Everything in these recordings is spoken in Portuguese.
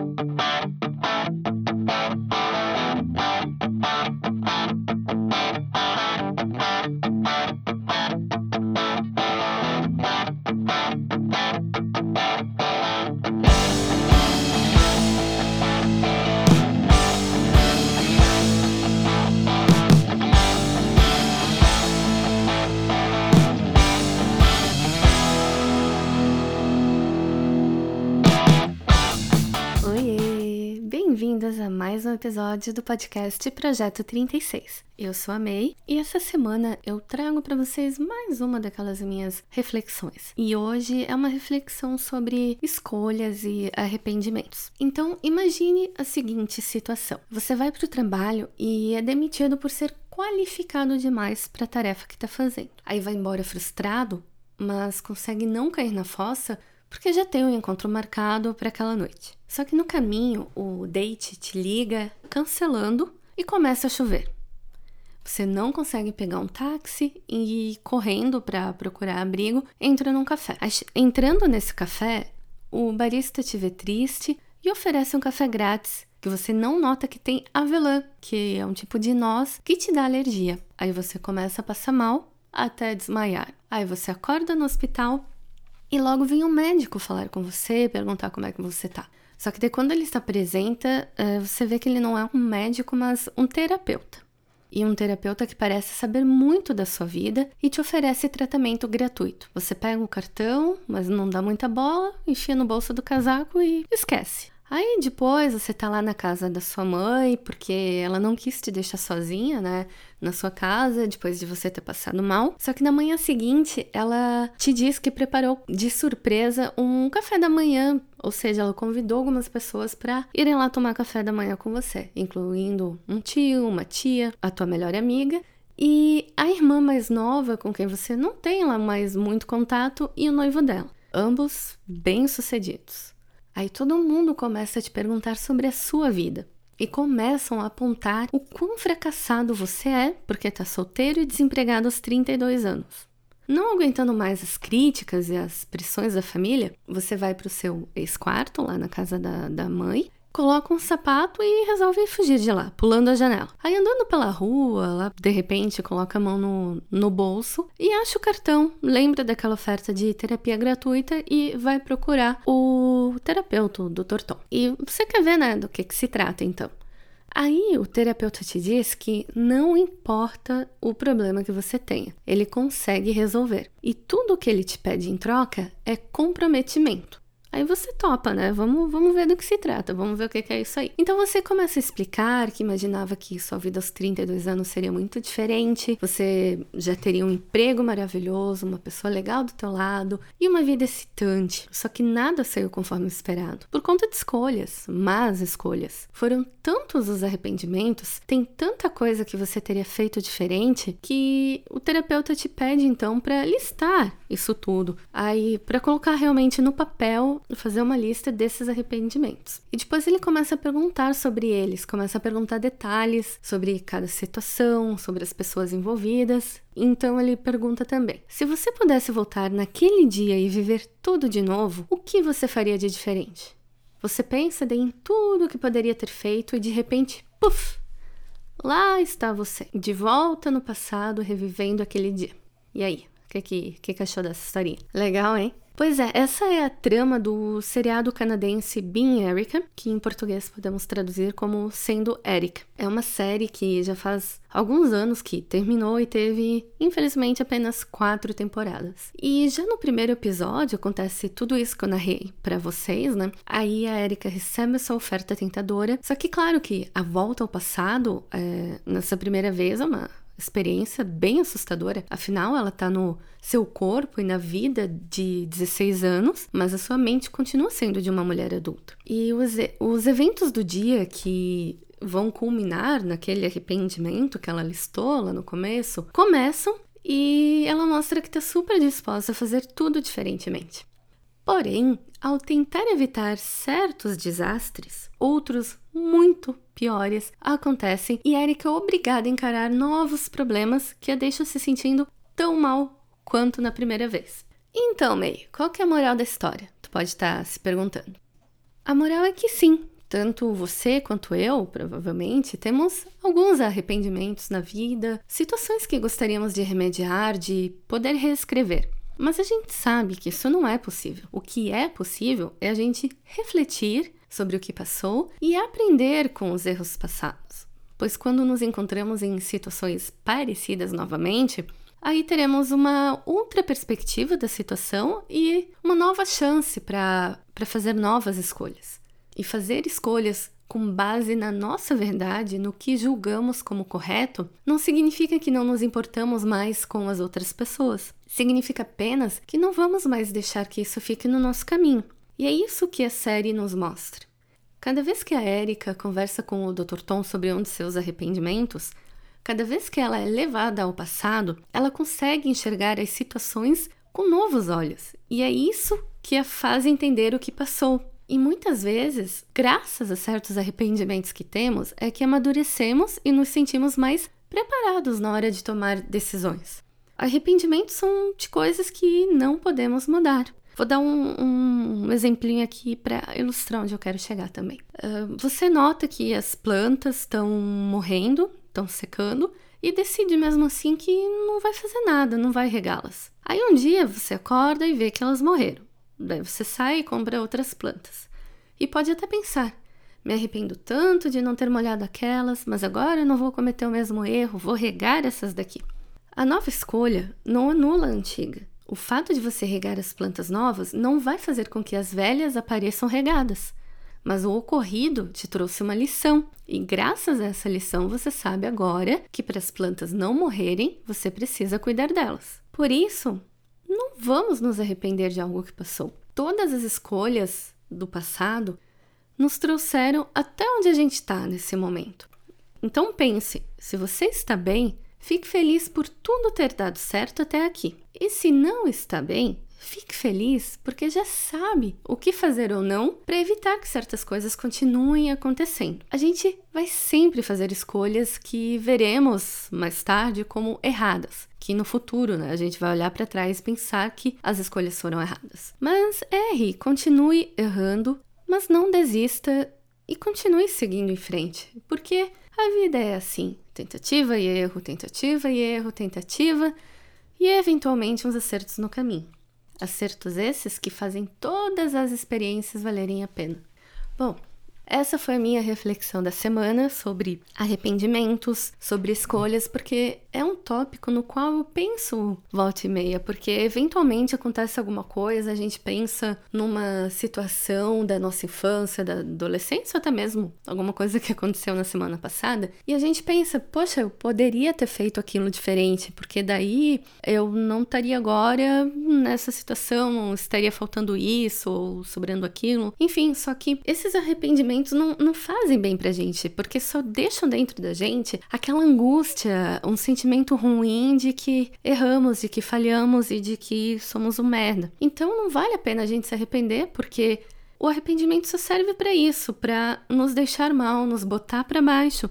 bem-vindas a mais um episódio do podcast Projeto 36. Eu sou a May e essa semana eu trago para vocês mais uma daquelas minhas reflexões. E hoje é uma reflexão sobre escolhas e arrependimentos. Então, imagine a seguinte situação: você vai para o trabalho e é demitido por ser qualificado demais para a tarefa que está fazendo. Aí vai embora frustrado, mas consegue não cair na fossa porque já tem um encontro marcado para aquela noite. Só que no caminho, o date te liga cancelando e começa a chover. Você não consegue pegar um táxi e correndo para procurar abrigo, entra num café. Entrando nesse café, o barista te vê triste e oferece um café grátis que você não nota que tem avelã, que é um tipo de noz que te dá alergia. Aí você começa a passar mal até desmaiar. Aí você acorda no hospital e logo vem um médico falar com você, perguntar como é que você tá. Só que daí quando ele se apresenta, é, você vê que ele não é um médico, mas um terapeuta. E um terapeuta que parece saber muito da sua vida e te oferece tratamento gratuito. Você pega o cartão, mas não dá muita bola, enfia no bolso do casaco e esquece. Aí depois você tá lá na casa da sua mãe, porque ela não quis te deixar sozinha, né? Na sua casa, depois de você ter passado mal. Só que na manhã seguinte, ela te diz que preparou de surpresa um café da manhã. Ou seja, ela convidou algumas pessoas para irem lá tomar café da manhã com você, incluindo um tio, uma tia, a tua melhor amiga e a irmã mais nova, com quem você não tem lá mais muito contato, e o noivo dela. Ambos bem-sucedidos. Aí todo mundo começa a te perguntar sobre a sua vida e começam a apontar o quão fracassado você é porque está solteiro e desempregado aos 32 anos. Não aguentando mais as críticas e as pressões da família, você vai para o seu ex-quarto, lá na casa da, da mãe, coloca um sapato e resolve fugir de lá, pulando a janela. Aí andando pela rua, lá de repente coloca a mão no, no bolso e acha o cartão, lembra daquela oferta de terapia gratuita e vai procurar o terapeuta, o Dr. Tom. E você quer ver, né, do que, que se trata então. Aí o terapeuta te diz que não importa o problema que você tenha, ele consegue resolver. E tudo o que ele te pede em troca é comprometimento. Aí você topa, né? Vamos, vamos ver do que se trata, vamos ver o que, é isso aí. Então você começa a explicar que imaginava que sua vida aos 32 anos seria muito diferente, você já teria um emprego maravilhoso, uma pessoa legal do teu lado e uma vida excitante. Só que nada saiu conforme esperado, por conta de escolhas, más escolhas. Foram tantos os arrependimentos, tem tanta coisa que você teria feito diferente que o terapeuta te pede então para listar isso tudo. Aí para colocar realmente no papel fazer uma lista desses arrependimentos. E depois ele começa a perguntar sobre eles, começa a perguntar detalhes sobre cada situação, sobre as pessoas envolvidas. Então ele pergunta também: se você pudesse voltar naquele dia e viver tudo de novo, o que você faria de diferente? Você pensa em tudo que poderia ter feito e de repente, puf! Lá está você, de volta no passado, revivendo aquele dia. E aí, que, que, que achou dessa historinha? Legal, hein? Pois é, essa é a trama do seriado canadense Being Erica, que em português podemos traduzir como Sendo Erica. É uma série que já faz alguns anos que terminou e teve, infelizmente, apenas quatro temporadas. E já no primeiro episódio acontece tudo isso que eu narrei para vocês, né? Aí a Erika recebe essa oferta tentadora, só que claro que a volta ao passado, é, nessa primeira vez, é uma experiência bem assustadora. Afinal, ela tá no seu corpo e na vida de 16 anos, mas a sua mente continua sendo de uma mulher adulta. E os, os eventos do dia que vão culminar naquele arrependimento que ela listou lá no começo, começam e ela mostra que está super disposta a fazer tudo diferentemente. Porém, ao tentar evitar certos desastres, outros muito piores acontecem e Erika é obrigada a encarar novos problemas que a deixam se sentindo tão mal quanto na primeira vez. Então, May, qual que é a moral da história? Tu pode estar se perguntando. A moral é que sim, tanto você quanto eu, provavelmente, temos alguns arrependimentos na vida, situações que gostaríamos de remediar, de poder reescrever. Mas a gente sabe que isso não é possível. O que é possível é a gente refletir sobre o que passou e aprender com os erros passados. Pois quando nos encontramos em situações parecidas novamente, aí teremos uma outra perspectiva da situação e uma nova chance para fazer novas escolhas. E fazer escolhas com base na nossa verdade, no que julgamos como correto, não significa que não nos importamos mais com as outras pessoas. Significa apenas que não vamos mais deixar que isso fique no nosso caminho. E é isso que a série nos mostra. Cada vez que a Erika conversa com o Dr. Tom sobre um de seus arrependimentos, cada vez que ela é levada ao passado, ela consegue enxergar as situações com novos olhos. E é isso que a faz entender o que passou. E muitas vezes, graças a certos arrependimentos que temos, é que amadurecemos e nos sentimos mais preparados na hora de tomar decisões. Arrependimentos são de coisas que não podemos mudar. Vou dar um, um exemplinho aqui para ilustrar onde eu quero chegar também. Uh, você nota que as plantas estão morrendo, estão secando, e decide mesmo assim que não vai fazer nada, não vai regá-las. Aí um dia você acorda e vê que elas morreram. Daí você sai e compra outras plantas. E pode até pensar: me arrependo tanto de não ter molhado aquelas, mas agora eu não vou cometer o mesmo erro, vou regar essas daqui. A nova escolha não anula a antiga. O fato de você regar as plantas novas não vai fazer com que as velhas apareçam regadas. Mas o ocorrido te trouxe uma lição, e graças a essa lição você sabe agora que para as plantas não morrerem, você precisa cuidar delas. Por isso, não vamos nos arrepender de algo que passou. Todas as escolhas do passado nos trouxeram até onde a gente está nesse momento. Então pense: se você está bem, fique feliz por tudo ter dado certo até aqui. E se não está bem, Fique feliz porque já sabe o que fazer ou não para evitar que certas coisas continuem acontecendo. A gente vai sempre fazer escolhas que veremos mais tarde como erradas, que no futuro né, a gente vai olhar para trás e pensar que as escolhas foram erradas. Mas erre, continue errando, mas não desista e continue seguindo em frente, porque a vida é assim: tentativa e erro, tentativa e erro, tentativa e eventualmente uns acertos no caminho. Acertos esses que fazem todas as experiências valerem a pena. Bom, essa foi a minha reflexão da semana sobre arrependimentos, sobre escolhas, porque é um tópico no qual eu penso volta e meia, porque eventualmente acontece alguma coisa, a gente pensa numa situação da nossa infância, da adolescência, ou até mesmo alguma coisa que aconteceu na semana passada, e a gente pensa, poxa, eu poderia ter feito aquilo diferente, porque daí eu não estaria agora nessa situação, estaria faltando isso ou sobrando aquilo. Enfim, só que esses arrependimentos não, não fazem bem pra gente, porque só deixam dentro da gente aquela angústia, um sentimento ruim de que erramos, de que falhamos e de que somos um merda. Então não vale a pena a gente se arrepender, porque o arrependimento só serve para isso, para nos deixar mal, nos botar para baixo.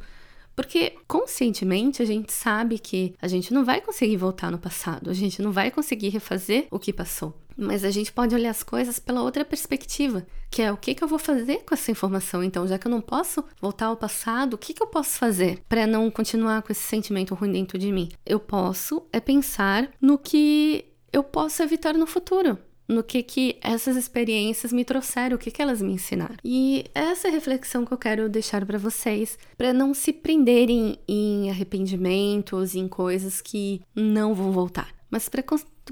Porque conscientemente a gente sabe que a gente não vai conseguir voltar no passado, a gente não vai conseguir refazer o que passou. Mas a gente pode olhar as coisas pela outra perspectiva, que é o que, que eu vou fazer com essa informação. Então, já que eu não posso voltar ao passado, o que, que eu posso fazer para não continuar com esse sentimento ruim dentro de mim? Eu posso é pensar no que eu posso evitar no futuro no que que essas experiências me trouxeram, o que que elas me ensinaram. E essa é reflexão que eu quero deixar para vocês, para não se prenderem em arrependimentos, em coisas que não vão voltar, mas para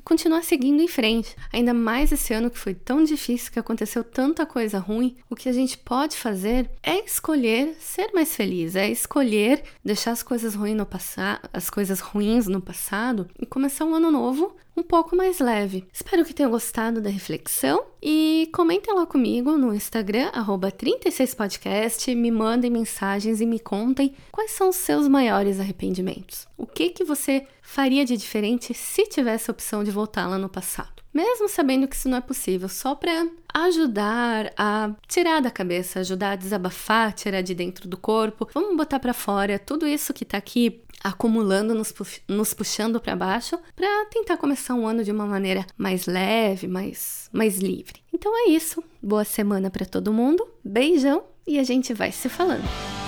continuar seguindo em frente. Ainda mais esse ano que foi tão difícil, que aconteceu tanta coisa ruim, o que a gente pode fazer é escolher ser mais feliz, é escolher deixar as coisas ruins no passado, as coisas ruins no passado e começar um ano novo um pouco mais leve. Espero que tenham gostado da reflexão e comentem lá comigo no Instagram, 36podcast, me mandem mensagens e me contem quais são os seus maiores arrependimentos. O que que você faria de diferente se tivesse a opção de voltar lá no passado. Mesmo sabendo que isso não é possível, só para ajudar a tirar da cabeça, ajudar a desabafar, tirar de dentro do corpo. Vamos botar para fora tudo isso que tá aqui acumulando, nos, nos puxando para baixo, para tentar começar um ano de uma maneira mais leve, mais, mais livre. Então é isso. Boa semana para todo mundo. Beijão e a gente vai se falando.